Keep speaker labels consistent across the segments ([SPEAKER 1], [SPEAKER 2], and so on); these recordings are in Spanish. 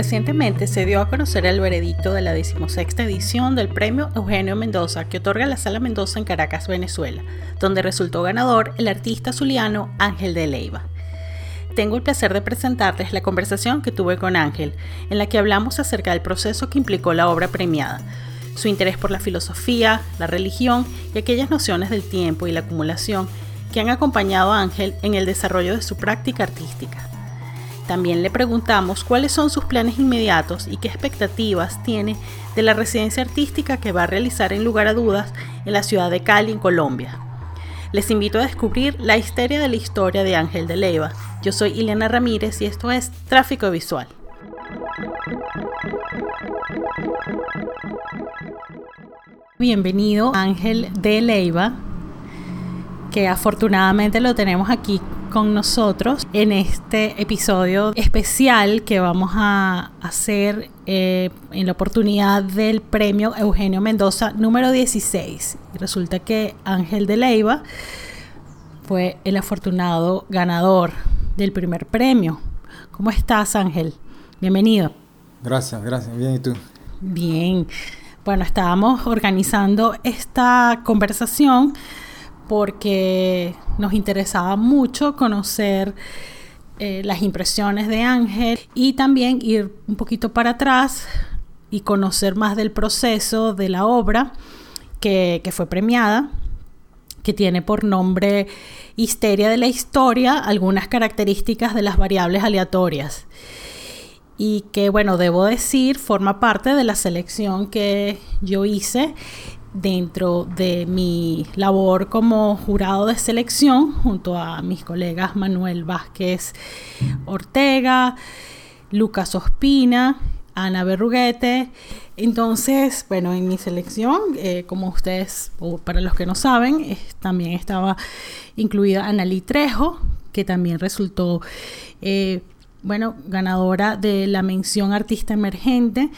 [SPEAKER 1] Recientemente se dio a conocer el veredicto de la decimosexta edición del premio Eugenio Mendoza que otorga la Sala Mendoza en Caracas, Venezuela, donde resultó ganador el artista zuliano Ángel de Leiva. Tengo el placer de presentarles la conversación que tuve con Ángel, en la que hablamos acerca del proceso que implicó la obra premiada, su interés por la filosofía, la religión y aquellas nociones del tiempo y la acumulación que han acompañado a Ángel en el desarrollo de su práctica artística. También le preguntamos cuáles son sus planes inmediatos y qué expectativas tiene de la residencia artística que va a realizar en lugar a dudas en la ciudad de Cali, en Colombia. Les invito a descubrir la histeria de la historia de Ángel de Leiva. Yo soy Ileana Ramírez y esto es Tráfico Visual. Bienvenido Ángel de Leiva, que afortunadamente lo tenemos aquí con nosotros en este episodio especial que vamos a hacer eh, en la oportunidad del premio Eugenio Mendoza número 16. Y resulta que Ángel de Leiva fue el afortunado ganador del primer premio. ¿Cómo estás Ángel? Bienvenido.
[SPEAKER 2] Gracias, gracias. Bien, ¿y tú?
[SPEAKER 1] Bien. Bueno, estábamos organizando esta conversación porque nos interesaba mucho conocer eh, las impresiones de Ángel y también ir un poquito para atrás y conocer más del proceso de la obra que, que fue premiada, que tiene por nombre Histeria de la Historia, algunas características de las variables aleatorias. Y que bueno, debo decir, forma parte de la selección que yo hice dentro de mi labor como jurado de selección junto a mis colegas Manuel Vázquez Ortega, Lucas Ospina, Ana Berruguete. Entonces, bueno, en mi selección, eh, como ustedes, o para los que no saben, también estaba incluida Analí Trejo, que también resultó, eh, bueno, ganadora de la mención artista emergente.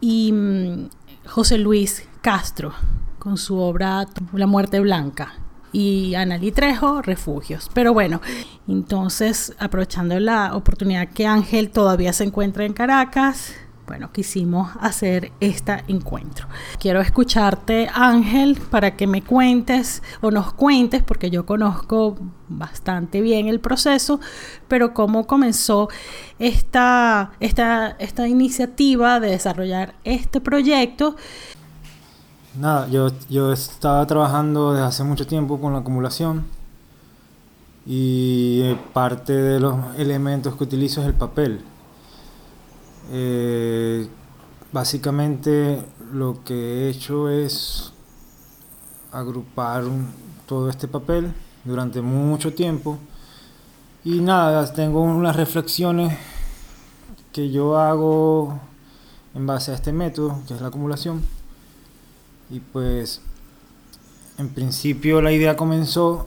[SPEAKER 1] Y mm, José Luis Castro con su obra La muerte blanca y Ana Trejo, Refugios. Pero bueno, entonces aprovechando la oportunidad que Ángel todavía se encuentra en Caracas, bueno, quisimos hacer este encuentro. Quiero escucharte, Ángel, para que me cuentes o nos cuentes, porque yo conozco bastante bien el proceso, pero cómo comenzó esta, esta, esta iniciativa de desarrollar este proyecto.
[SPEAKER 2] Nada, yo, yo estaba trabajando desde hace mucho tiempo con la acumulación y parte de los elementos que utilizo es el papel eh, básicamente lo que he hecho es agrupar todo este papel durante mucho tiempo y nada, tengo unas reflexiones que yo hago en base a este método, que es la acumulación. Y pues, en principio la idea comenzó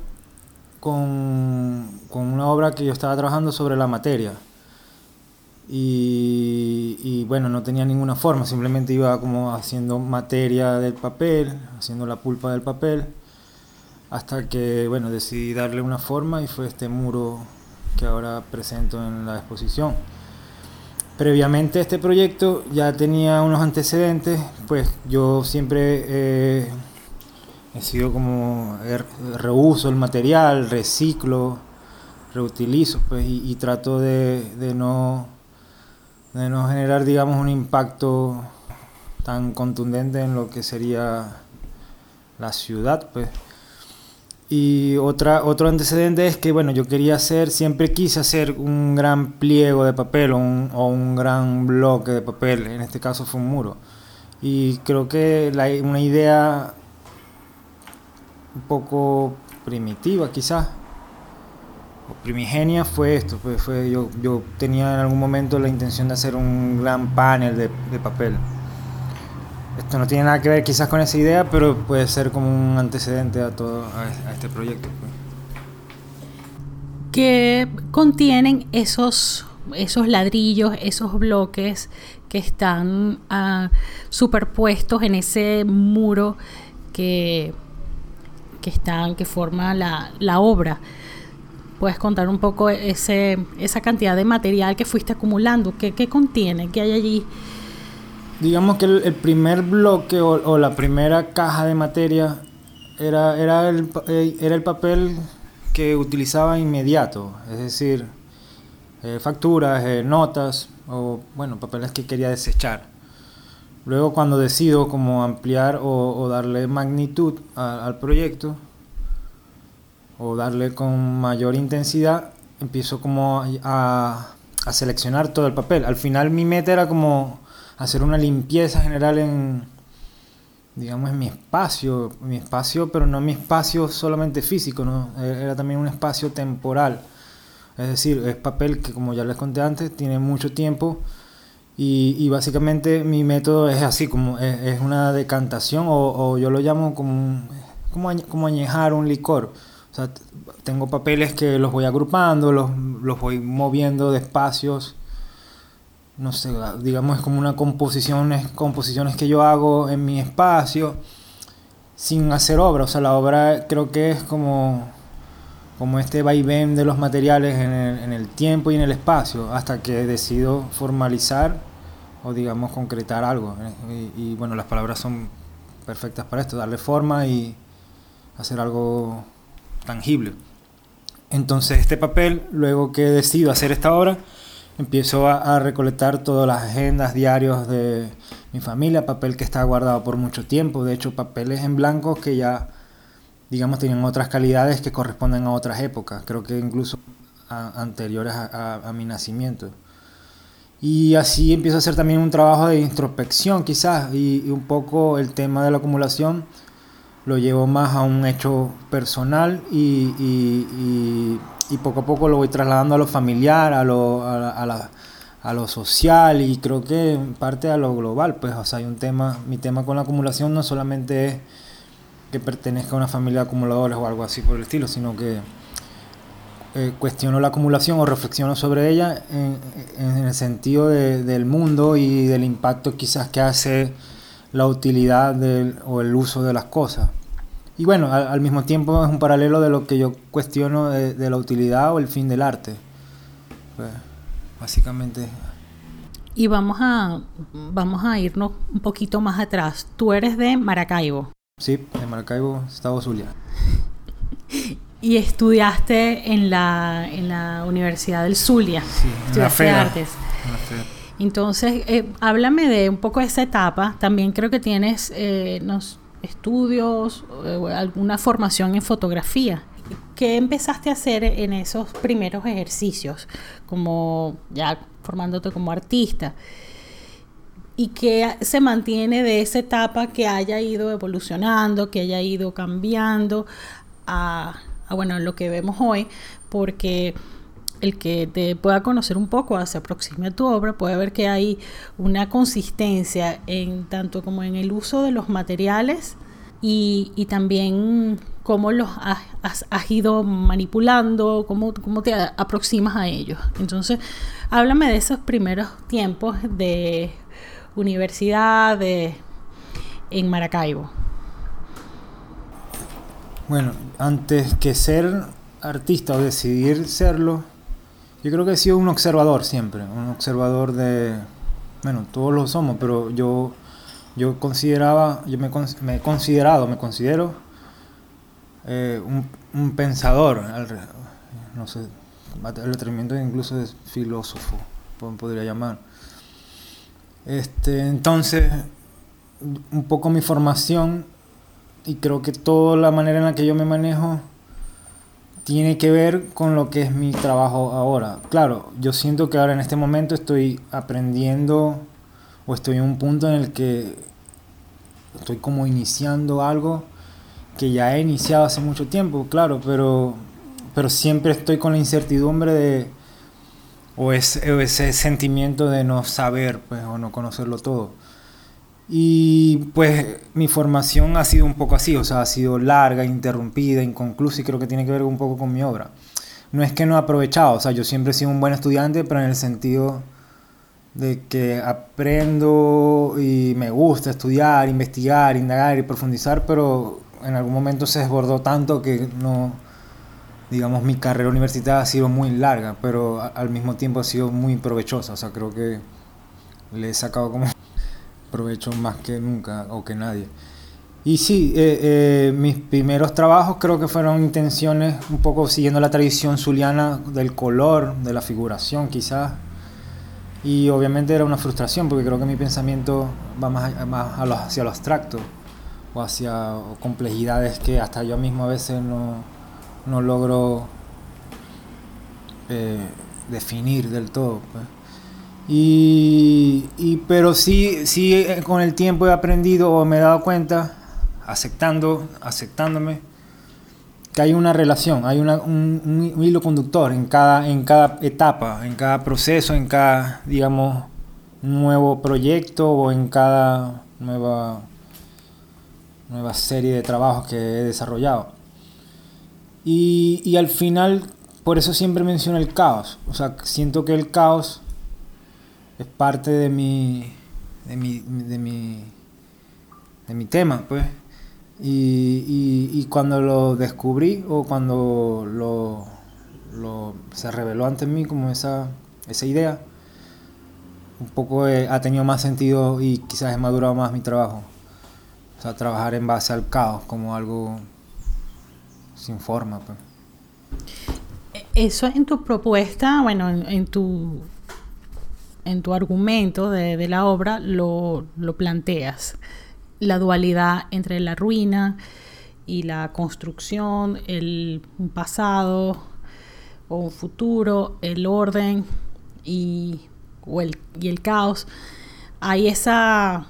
[SPEAKER 2] con, con una obra que yo estaba trabajando sobre la materia y, bueno, no tenía ninguna forma, simplemente iba como haciendo materia del papel, haciendo la pulpa del papel, hasta que bueno, decidí darle una forma y fue este muro que ahora presento en la exposición. Previamente a este proyecto ya tenía unos antecedentes, pues yo siempre he sido como reuso el material, reciclo, reutilizo, pues y, trato de no de no generar, digamos, un impacto tan contundente en lo que sería la ciudad, pues. Y otra, otro antecedente es que, bueno, yo quería hacer, siempre quise hacer un gran pliego de papel o un, gran bloque de papel, en este caso fue un muro. Y creo que una idea un poco primitiva quizás, primigenia fue esto, fue yo, yo tenía en algún momento la intención de hacer un gran panel de, papel. Esto no tiene nada que ver quizás con esa idea, pero puede ser como un antecedente a todo a, este proyecto. Pues.
[SPEAKER 1] ¿Qué contienen esos, esos ladrillos, esos bloques que están ah, superpuestos en ese muro que, que están, que forma la, la obra? Puedes contar un poco ese, esa cantidad de material que fuiste acumulando, qué, qué contiene, qué hay allí.
[SPEAKER 2] Digamos que el, primer bloque o, la primera caja de materia era, era, el, eh, era el papel que utilizaba inmediato, es decir, eh, facturas, eh, notas o bueno, papeles que quería desechar. Luego cuando decido como ampliar o, darle magnitud al proyecto o darle con mayor intensidad, empiezo como a, a seleccionar todo el papel. Al final mi meta era como hacer una limpieza general en, digamos, en mi espacio, mi espacio, pero no mi espacio solamente físico, ¿no? E-, era también un espacio temporal. Es decir, es papel que, como ya les conté antes, tiene mucho tiempo y, y básicamente mi método es así, como es, una decantación o, yo lo llamo como, como añejar un licor. Sea, tengo papeles que los voy agrupando, los, los voy moviendo de espacios no sé, digamos es como una composición, composiciones que yo hago en mi espacio sin hacer obra, o sea, la obra creo que es como, como este vaivén de los materiales en el, en el tiempo y en el espacio, hasta que decido formalizar o digamos concretar algo. y, bueno, las palabras son perfectas para esto, darle forma y hacer algo tangible. Entonces este papel, luego que decido hacer esta obra, empiezo a, recolectar todas las agendas, diarios de mi familia, papel que está guardado por mucho tiempo, de hecho papeles en blanco que ya, digamos, tienen otras calidades que corresponden a otras épocas, creo que incluso anteriores a, mi nacimiento. Y así empiezo a hacer también un trabajo de introspección quizás y, un poco el tema de la acumulación lo llevo más a un hecho personal y y poco a poco lo voy trasladando a lo familiar, a lo, a, la, a lo social y creo que en parte a lo global. Pues, o sea, hay un tema, mi tema con la acumulación no solamente es que pertenezca a una familia de acumuladores o algo así por el estilo, sino que eh, cuestiono la acumulación o reflexiono sobre ella en, en el sentido de, del mundo y del impacto quizás que hace la utilidad del, o el uso de las cosas. Y bueno, al, mismo tiempo es un paralelo de lo que yo cuestiono de, la utilidad o el fin del arte. Pues, básicamente.
[SPEAKER 1] Y vamos a, vamos a irnos un poquito más atrás. Tú eres de Maracaibo.
[SPEAKER 2] Sí, de Maracaibo, Estado Zulia.
[SPEAKER 1] y estudiaste en la, en la Universidad del Zulia.
[SPEAKER 2] Sí, en la FEA, Artes.
[SPEAKER 1] Entonces, eh, háblame de un poco esa etapa. También creo que tienes, eh, nos, estudios, eh, alguna formación en fotografía. ¿Qué empezaste a hacer en esos primeros ejercicios, como ya formándote como artista? ¿Y qué se mantiene de esa etapa que haya ido evolucionando, que haya ido cambiando a, a bueno, lo que vemos hoy? Porque el que te pueda conocer un poco, se aproxime a tu obra, puede ver que hay una consistencia en tanto como en el uso de los materiales y, y también cómo los has, has, ido manipulando, cómo, cómo, te aproximas a ellos. Entonces, háblame de esos primeros tiempos de universidad en Maracaibo.
[SPEAKER 2] Bueno, antes que ser artista o decidir serlo, yo creo que he sido un observador siempre, un observador de, bueno, todos lo somos, pero yo, yo consideraba, yo me, me he considerado, me considero eh, un, un, pensador, no sé, el atrevimiento incluso de filósofo, podría llamar. Este, entonces, un poco mi formación y creo que toda la manera en la que yo me manejo tiene que ver con lo que es mi trabajo ahora. Claro, yo siento que ahora en este momento estoy aprendiendo o estoy en un punto en el que estoy como iniciando algo que ya he iniciado hace mucho tiempo, claro, pero, pero siempre estoy con la incertidumbre de, o ese, ese sentimiento de no saber, pues, o no conocerlo todo. Y pues mi formación ha sido un poco así, o sea, ha sido larga, interrumpida, inconclusa y creo que tiene que ver un poco con mi obra. No es que no he aprovechado, o sea, yo siempre he sido un buen estudiante, pero en el sentido de que aprendo y me gusta estudiar, investigar, indagar y profundizar, pero en algún momento se desbordó tanto que no, digamos, mi carrera universitaria ha sido muy larga, pero al mismo tiempo ha sido muy provechosa. O sea, creo que le he sacado como provecho más que nunca o que nadie. Y sí, eh, eh, mis primeros trabajos creo que fueron intenciones un poco siguiendo la tradición zuliana del color, de la figuración quizás. Y obviamente era una frustración porque creo que mi pensamiento va más, más hacia lo abstracto o hacia complejidades que hasta yo mismo a veces no, no logro eh, definir del todo. Pues. Y, y, pero sí, sí eh, con el tiempo he aprendido o me he dado cuenta, aceptando, aceptándome, que hay una relación, hay una, un, un, hilo conductor en cada, en cada etapa, en cada proceso, en cada, digamos, nuevo proyecto o en cada nueva, nueva serie de trabajos que he desarrollado. Y, y al final, por eso siempre menciono el caos. O sea, siento que el caos es parte de mi, de mi, de mi, de mi tema, pues. Y, y, cuando lo descubrí o cuando lo, lo, se reveló ante mí como esa, esa idea, un poco eh, ha tenido más sentido y quizás he madurado más mi trabajo. O sea, trabajar en base al caos como algo sin forma. Pues.
[SPEAKER 1] Eso en tu propuesta, bueno, en, en tu en tu argumento de, la obra lo, lo, planteas. La dualidad entre la ruina y la construcción, el pasado o un futuro, el orden y, o el, y el caos. Hay esa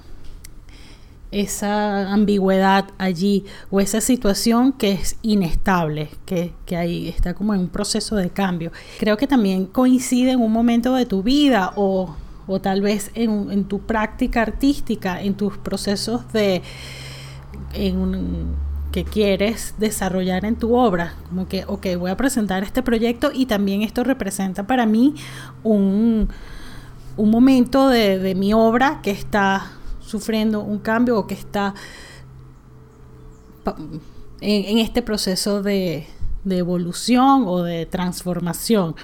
[SPEAKER 1] esa ambigüedad allí o esa situación que es inestable, que, que, ahí está como en un proceso de cambio. Creo que también coincide en un momento de tu vida o, o tal vez en, en, tu práctica artística, en tus procesos de en un, que quieres desarrollar en tu obra. Como que, ok, voy a presentar este proyecto y también esto representa para mí un, un momento de, de mi obra que está sufriendo un cambio o que está en, este proceso de, evolución o de transformación.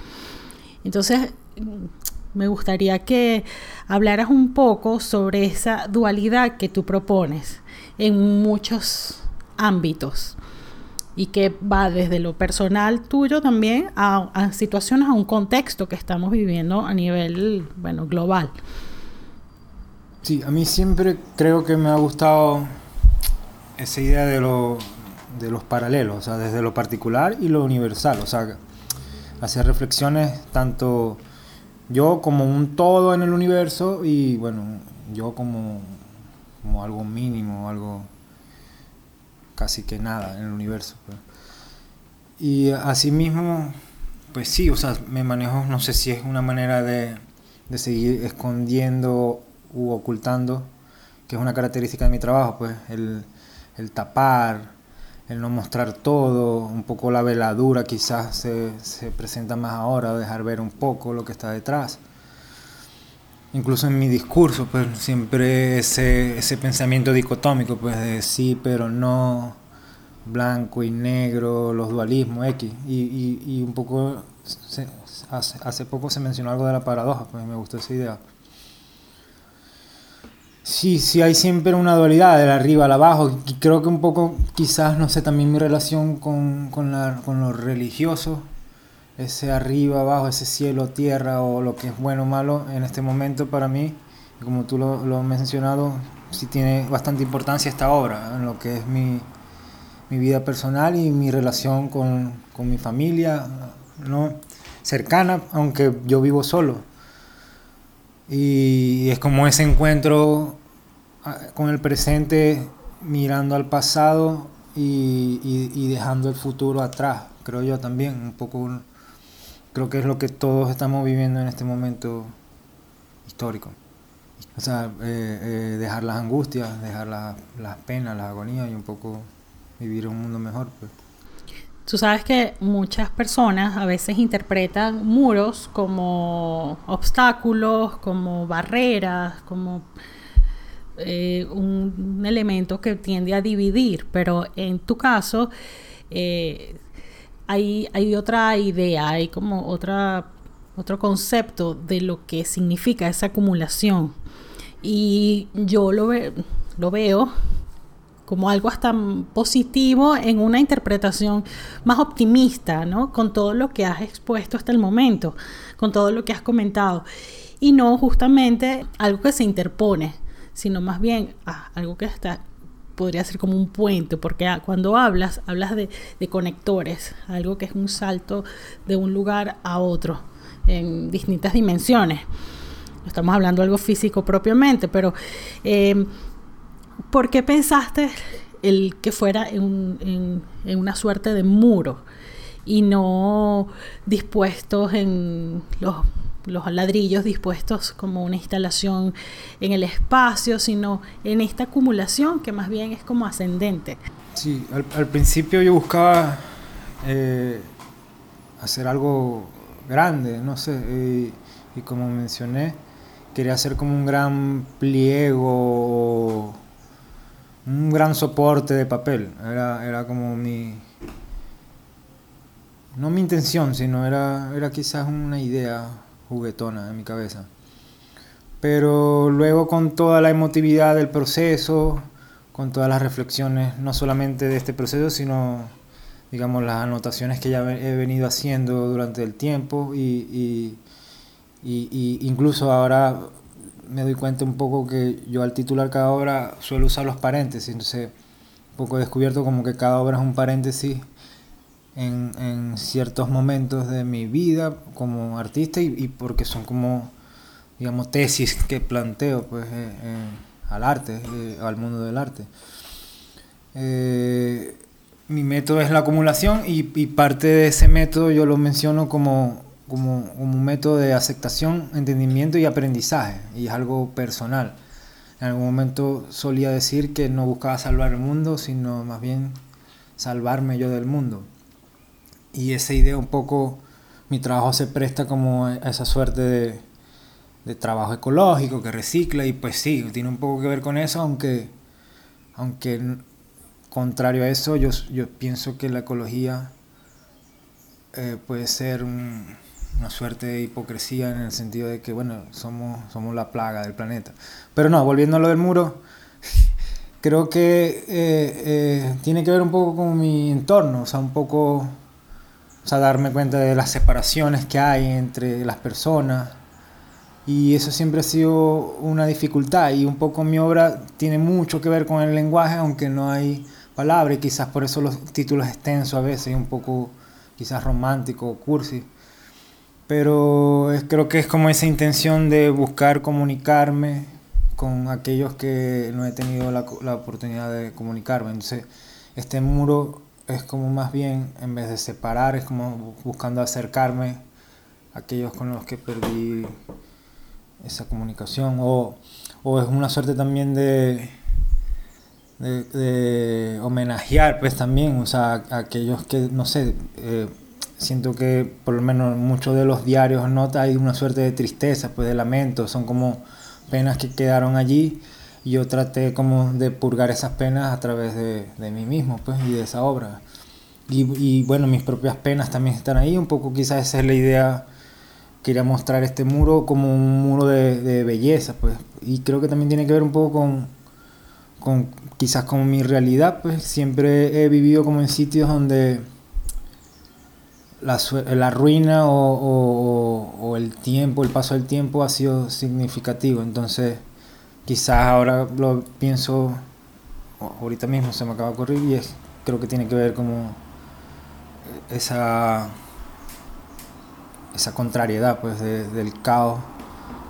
[SPEAKER 1] Entonces, me gustaría que hablaras un poco sobre esa dualidad que tú propones en muchos ámbitos y que va desde lo personal tuyo también a, a situaciones, a un contexto que estamos viviendo a nivel, bueno, global.
[SPEAKER 2] Sí, a mí siempre creo que me ha gustado esa idea de, lo, de los paralelos, o sea, desde lo particular y lo universal, o sea, hacer reflexiones tanto yo como un todo en el universo y bueno, yo como, como algo mínimo, algo casi que nada en el universo. Pues. Y asimismo, pues sí, o sea, me manejo, no sé si es una manera de, de seguir escondiendo u ocultando, que es una característica de mi trabajo, pues el, el tapar, el no mostrar todo, un poco la veladura quizás se, se, presenta más ahora, dejar ver un poco lo que está detrás. Incluso en mi discurso, pues siempre ese, ese pensamiento dicotómico, pues de sí, pero no, blanco y negro, los dualismos, X. Y, y, y un poco, hace, hace poco se mencionó algo de la paradoja, pues me gustó esa idea. Sí, sí, hay siempre una dualidad, del arriba al abajo. Y creo que un poco, quizás, no sé, también mi relación con, con, la, lo religioso, ese arriba, abajo, ese cielo, tierra, o lo que es bueno o malo en este momento para mí, como tú lo, lo has mencionado, sí tiene bastante importancia esta obra, en lo que es mi, mi vida personal y mi relación con, con mi familia, ¿no? cercana, aunque yo vivo solo y es como ese encuentro ah, con el presente mirando al pasado y, dejando el futuro atrás, creo yo también, un poco, creo que es lo que todos estamos viviendo en este momento histórico. O sea, eh, eh, dejar las angustias, dejar la, las penas, las agonías y un poco vivir un mundo mejor. Pues.
[SPEAKER 1] Tú sabes que muchas personas a veces interpretan muros como obstáculos, como barreras, como eh, un, elemento que tiende a dividir, pero en tu caso, eh, hay, hay otra idea, hay como otra, otro concepto de lo que significa esa acumulación. Y yo lo, lo veo como algo hasta positivo en una interpretación más optimista, ¿no? Con todo lo que has expuesto hasta el momento, con todo lo que has comentado. Y no justamente algo que se interpone, sino más bien ah, algo que está, podría ser como un puente, porque ah, cuando hablas, hablas de, conectores, algo que es un salto de un lugar a otro en distintas dimensiones. estamos hablando de algo físico propiamente, pero eh, ¿por qué pensaste el que fuera en, una suerte de muro y no dispuestos en los, ladrillos dispuestos como una instalación en el espacio, sino en esta acumulación que más bien es como ascendente?
[SPEAKER 2] Sí, al, principio yo buscaba eh, hacer algo grande, no sé, y como mencioné, quería hacer como un gran pliego un gran soporte de papel. Era, era como mi... No mi intención, sino era, era quizás una idea juguetona en mi cabeza. Pero luego con toda la emotividad del proceso, con todas las reflexiones, no solamente de este proceso, sino, digamos, las anotaciones que ya he venido haciendo durante el tiempo y, y, y incluso ahora me doy cuenta un poco que yo al titular cada obra suelo usar los paréntesis, entonces un poco he descubierto como que cada obra es un paréntesis en, en ciertos momentos de mi vida como artista y, porque son como, digamos, tesis que planteo pues, eh, eh, al arte, eh, al mundo del arte. mi método es la acumulación y, y parte de ese método yo lo menciono como como, un método de aceptación, entendimiento y aprendizaje, y es algo personal. En algún momento solía decir que no buscaba salvar el mundo, sino más bien salvarme yo del mundo. Y esa idea un poco, mi trabajo se presta como a esa suerte de, de trabajo ecológico que recicla y pues sí, tiene un poco que ver con eso, aunque, aunque contrario a eso, yo, yo pienso que la ecología eh, puede ser un, una suerte de hipocresía en el sentido de que, bueno, somos, somos la plaga del planeta. Pero no, volviendo a lo del muro, creo que eh, eh, tiene que ver un poco con mi entorno, o sea, un poco, o sea, darme cuenta de las separaciones que hay entre las personas. Y eso siempre ha sido una dificultad y un poco mi obra tiene mucho que ver con el lenguaje, aunque no hay palabras y quizás por eso los títulos extensos a veces, un poco quizás romántico, cursi pero creo que es como esa intención de buscar comunicarme con aquellos que no he tenido la, la, oportunidad de comunicarme. Entonces, este muro es como más bien, en vez de separar, es como buscando acercarme a aquellos con los que perdí esa comunicación. O, o es una suerte también de, de, homenajear, pues también, o sea, a aquellos que, no sé, eh, siento que por lo menos muchos de los diarios nota hay una suerte de tristeza, pues de lamento, son como penas que quedaron allí y yo traté como de purgar esas penas a través de, de mí mismo pues y de esa obra. Y, y, bueno, mis propias penas también están ahí, un poco quizás esa es la idea, quería mostrar este muro como un muro de, de belleza, pues, y creo que también tiene que ver un poco con, con quizás con mi realidad, pues. Siempre he vivido como en sitios donde la, la ruina o, el tiempo, el paso del tiempo ha sido significativo. Entonces, quizás ahora lo pienso, ahorita mismo se me acaba de ocurrir y es, creo que tiene que ver como esa, esa contrariedad pues del caos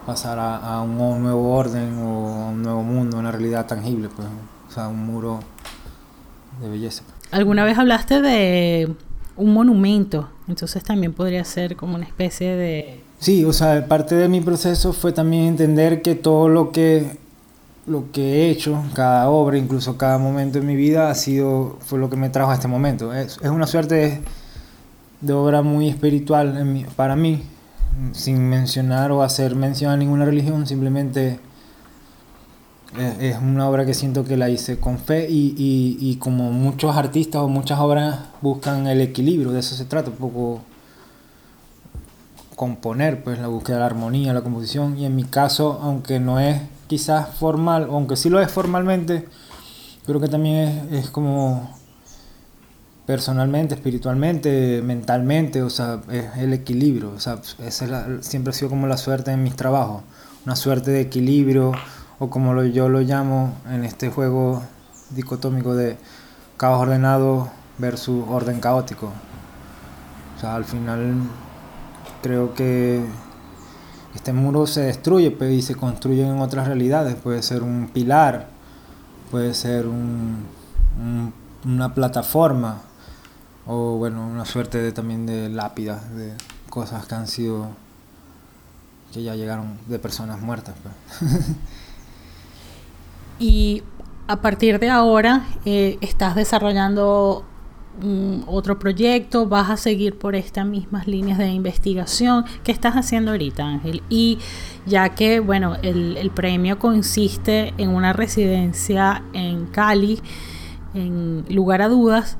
[SPEAKER 2] pasar a, un nuevo orden o un nuevo mundo, una realidad tangible, pues, o sea, un muro de belleza.
[SPEAKER 1] ¿Alguna vez hablaste de un monumento, entonces también podría ser como una especie de...
[SPEAKER 2] Sí, o sea, parte de mi proceso fue también entender que todo lo que, lo que he hecho, cada obra, incluso cada momento de mi vida, ha sido, fue lo que me trajo a este momento. Es, es una suerte de, obra muy espiritual para mí, sin mencionar o hacer mención a ninguna religión, simplemente es una obra que siento que la hice con fe y, y, como muchos artistas o muchas obras buscan el equilibrio, de eso se trata, un poco componer, pues la búsqueda de la armonía, la composición y en mi caso, aunque no es quizás formal, aunque sí lo es formalmente, creo que también es, es como personalmente, espiritualmente, mentalmente, o sea, es el equilibrio, o sea, esa siempre ha sido como la suerte en mis trabajos, una suerte de equilibrio, o como lo, yo lo llamo en este juego dicotómico de caos ordenado versus orden caótico. O sea, al final creo que este muro se destruye pues, y se construye en otras realidades. Puede ser un pilar, puede ser una plataforma o bueno, una suerte de, también de lápidas, de cosas que han sido, que ya llegaron de personas muertas. Pues.
[SPEAKER 1] y a partir de ahora eh, estás desarrollando mm, otro proyecto, vas a seguir por estas mismas líneas de investigación. ¿Qué estás haciendo ahorita, Ángel? Y ya que, bueno, el, el premio consiste en una residencia en Cali, en lugar a dudas,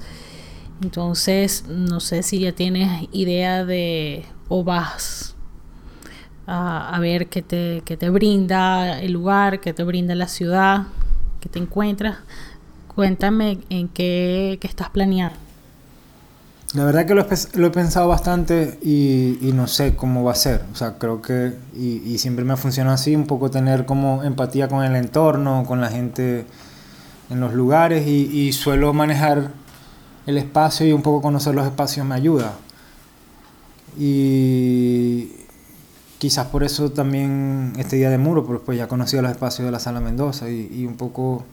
[SPEAKER 1] entonces, no sé si ya tienes idea de o vas a, ver qué te, te brinda el lugar, qué te brinda la ciudad, que te encuentras. Cuéntame en qué, estás planeando.
[SPEAKER 2] La verdad que lo he, pensado bastante y, no sé cómo va a ser. O sea, creo que, y, siempre me ha funcionado así, un poco tener como empatía con el entorno, con la gente en los lugares y suelo manejar el espacio y un poco conocer los espacios me ayuda. Y quizás por eso también este día de muro, porque pues ya conocía los espacios de la Sala Mendoza y, un poco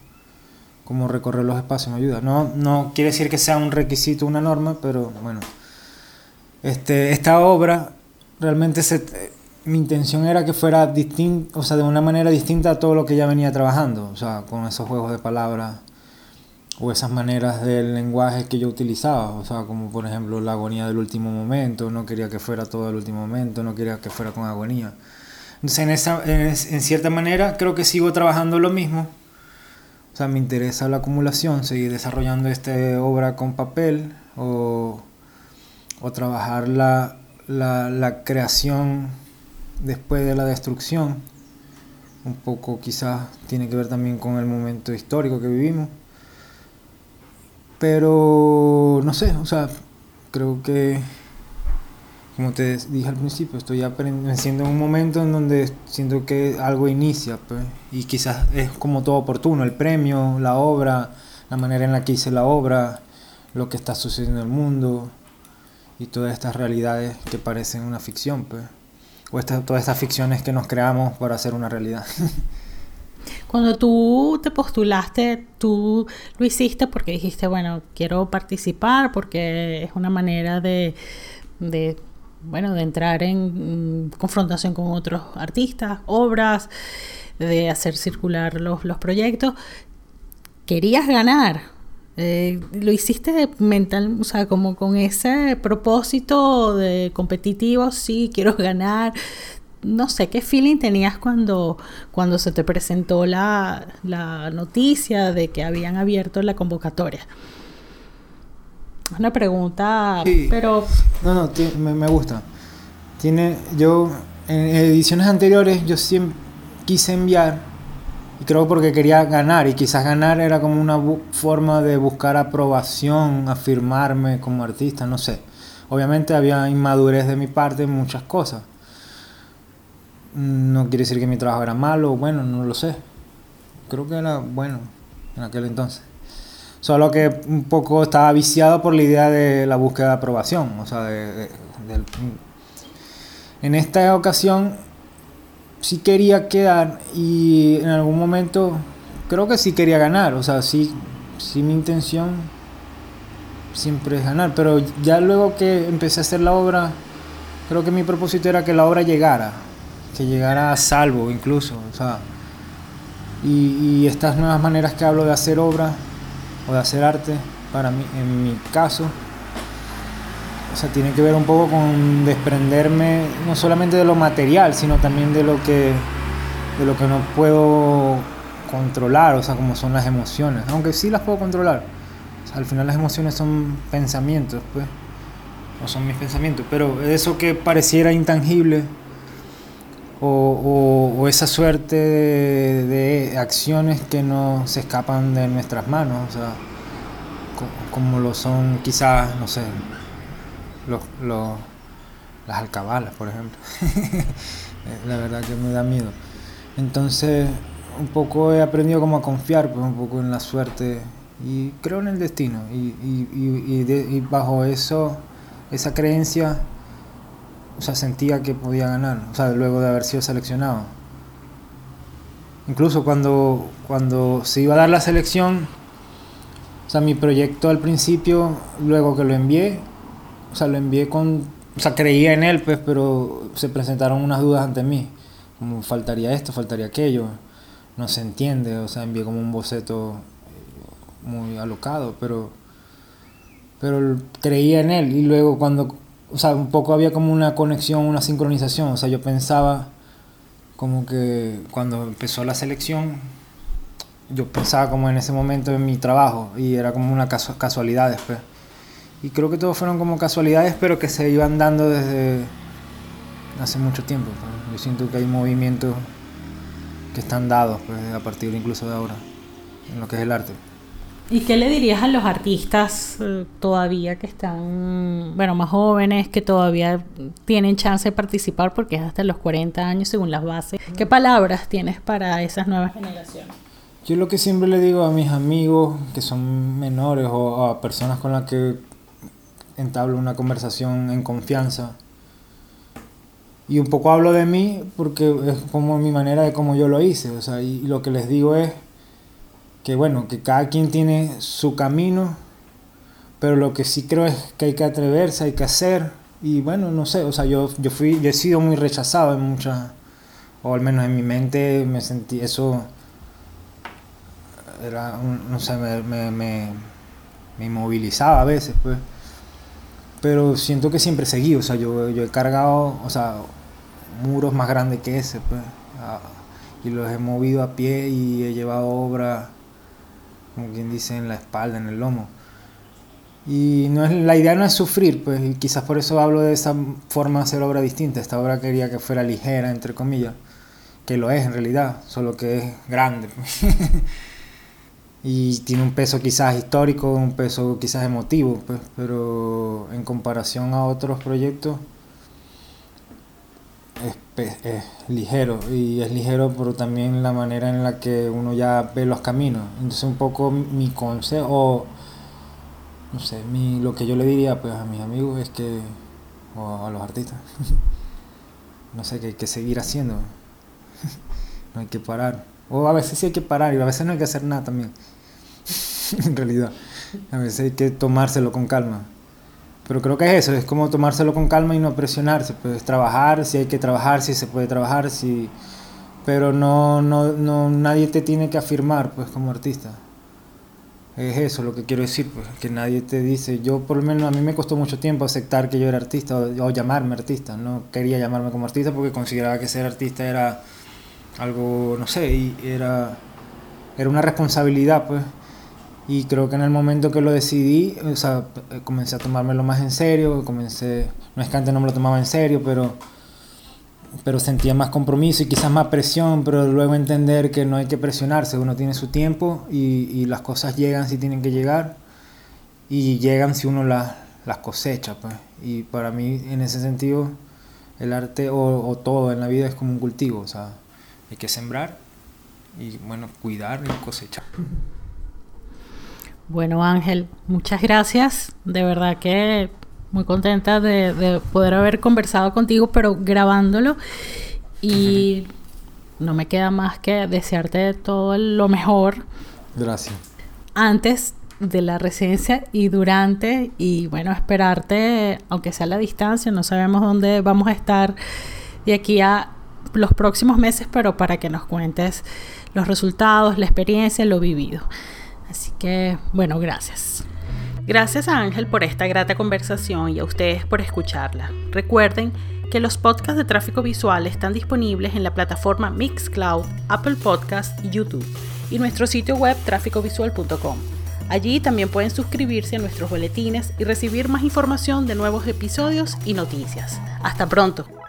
[SPEAKER 2] como recorrer los espacios me ayuda. No, no quiere decir que sea un requisito, una norma, pero bueno. Este, esta obra realmente se, mi intención era que fuera distinta, o sea, de una manera distinta a todo lo que ya venía trabajando, o sea, con esos juegos de palabras o esas maneras del lenguaje que yo utilizaba, o sea, como por ejemplo la agonía del último momento, no quería que fuera todo el último momento, no quería que fuera con agonía. Entonces, en, esa, en, cierta manera, creo que sigo trabajando lo mismo. O sea, me interesa la acumulación, seguir desarrollando esta obra con papel o, o trabajar la, la, la creación después de la destrucción. Un poco quizás tiene que ver también con el momento histórico que vivimos. Pero no sé, o sea, creo que, como te dije al principio, estoy aprendiendo en un momento en donde siento que algo inicia, pues, y quizás es como todo oportuno, el premio, la obra, la manera en la que hice la obra, lo que está sucediendo en el mundo y todas estas realidades que parecen una ficción, pues, o todas estas ficciones que nos creamos para hacer una realidad.
[SPEAKER 1] Cuando tú te postulaste, tú lo hiciste porque dijiste, bueno, quiero participar porque es una manera de, bueno, de entrar en mm, confrontación con otros artistas, obras, de hacer circular los, proyectos. Querías ganar, eh, lo hiciste mental, o sea, como con ese propósito de competitivo, sí, quiero ganar, no sé qué feeling tenías cuando, cuando se te presentó la, noticia de que habían abierto la convocatoria. Una pregunta, pero...
[SPEAKER 2] No, no, me, gusta. Tiene, yo, en ediciones anteriores, yo siempre quise enviar, y creo porque quería ganar, y quizás ganar era como una forma de buscar aprobación, afirmarme como artista, no sé. Obviamente había inmadurez de mi parte en muchas cosas no quiere decir que mi trabajo era malo, bueno, no lo sé. Creo que era bueno en aquel entonces. Solo que un poco estaba viciado por la idea de la búsqueda de aprobación. O sea, en esta ocasión sí quería quedar y en algún momento creo que sí quería ganar. O sea, sí, sí mi intención siempre es ganar. Pero ya luego que empecé a hacer la obra, creo que mi propósito era que la obra llegara que llegara a salvo incluso. O sea, y, estas nuevas maneras que hablo de hacer obra o de hacer arte, para mí, en mi caso, o sea, tiene que ver un poco con desprenderme no solamente de lo material, sino también de lo que, de lo que no puedo controlar, o sea, como son las emociones, aunque sí las puedo controlar. al final las emociones son pensamientos, pues, o son mis pensamientos, pero eso que pareciera intangible, o, esa suerte de, acciones que no se escapan de nuestras manos, o sea, como lo son quizás, no sé, los, las alcabalas, por ejemplo. La verdad que me da miedo. Entonces, un poco he aprendido como a confiar, pues un poco en la suerte y creo en el destino. Y, y, y, bajo eso, esa creencia, o sea, sentía que podía ganar, o sea, luego de haber sido seleccionado. Incluso cuando, cuando se iba a dar la selección, o sea, mi proyecto al principio, luego que lo envié, o sea, lo envié con, o sea, creía en él, pues, pero se presentaron unas dudas ante mí, como faltaría esto, faltaría aquello no se entiende, o sea, envié como un boceto eh, muy alocado, pero, pero creía en él y luego cuando, o sea, un poco había como una conexión, una sincronización, o sea, yo pensaba como que cuando empezó la selección, yo pensaba como en ese momento en mi trabajo y era como una casualidad después. Y creo que todos fueron como casualidades, pero que se iban dando desde hace mucho tiempo. Pues. Yo siento que hay movimientos que están dados pues, a partir incluso de ahora, en lo que es el arte.
[SPEAKER 1] ¿Y qué le dirías a los artistas eh, todavía que están, bueno, más jóvenes, que todavía tienen chance de participar porque es hasta los 40 años según las bases? ¿Qué palabras tienes para esas nuevas generaciones?
[SPEAKER 2] Yo lo que siempre le digo a mis amigos que son menores o a personas con las que entablo una conversación en confianza, y un poco hablo de mí porque es como mi manera de cómo yo lo hice. O sea, y lo que les digo es que bueno, que cada quien tiene su camino, pero lo que sí creo es que hay que atreverse, hay que hacer. Y bueno, no sé, o sea, yo, yo, fui, yo he sido muy rechazado en muchas, o al menos en mi mente me sentí eso, era, no sé, me, me, me, inmovilizaba a veces, pues pero siento que siempre seguí, o sea, yo, yo he cargado, o sea, muros más grandes que ese, pues. y los he movido a pie y he llevado obra, como quien dice, en la espalda, en el lomo. Y no es, la idea no es sufrir, pues, y quizás por eso hablo de esa forma de hacer obra distinta. Esta obra quería que fuera ligera, entre comillas, que lo es en realidad, solo que es grande. Y tiene un peso quizás histórico, un peso quizás emotivo, pues, pero en comparación a otros proyectos es, ligero y es ligero por también la manera en la que uno ya ve los caminos. Entonces un poco mi consejo, no sé, mi, lo que yo le diría pues a mis amigos es que, o a los artistas, no sé, que hay que seguir haciendo, no hay que parar. O a veces sí hay que parar y a veces no hay que hacer nada también, en realidad. A veces hay que tomárselo con calma. Pero creo que es eso, es como tomárselo con calma y no presionarse, pues trabajar, si hay que trabajar, si se puede trabajar, si pero no, no, no nadie te tiene que afirmar pues como artista. Es eso lo que quiero decir, pues, que nadie te dice, yo por lo menos a mí me costó mucho tiempo aceptar que yo era artista o, o llamarme artista, no quería llamarme como artista porque consideraba que ser artista era algo, no sé, y era, era una responsabilidad pues y creo que en el momento que lo decidí, o sea, comencé a tomármelo más en serio, comencé, no es que antes no me lo tomaba en serio, pero, pero sentía más compromiso y quizás más presión, pero luego entender que no hay que presionarse, uno tiene su tiempo y, y las cosas llegan si tienen que llegar y llegan si uno las, las cosecha, pues. Y para mí, en ese sentido, el arte o, o todo en la vida es como un cultivo, o sea, hay que sembrar y, bueno, cuidar y cosechar.
[SPEAKER 1] Bueno, Ángel, muchas gracias. De verdad que muy contenta de, poder haber conversado contigo, pero grabándolo. Y no me queda más que desearte todo lo mejor.
[SPEAKER 2] Gracias.
[SPEAKER 1] Antes de la residencia y durante y bueno, esperarte, aunque sea a la distancia, no sabemos dónde vamos a estar de aquí a los próximos meses, pero para que nos cuentes los resultados, la experiencia, lo vivido. Así que, bueno, gracias. Gracias a Ángel por esta grata conversación y a ustedes por escucharla. Recuerden que los podcasts de tráfico visual están disponibles en la plataforma Mixcloud, Apple Podcast y YouTube. y nuestro sitio web tráficovisual.com. Allí también pueden suscribirse a nuestros boletines y recibir más información de nuevos episodios y noticias. Hasta pronto.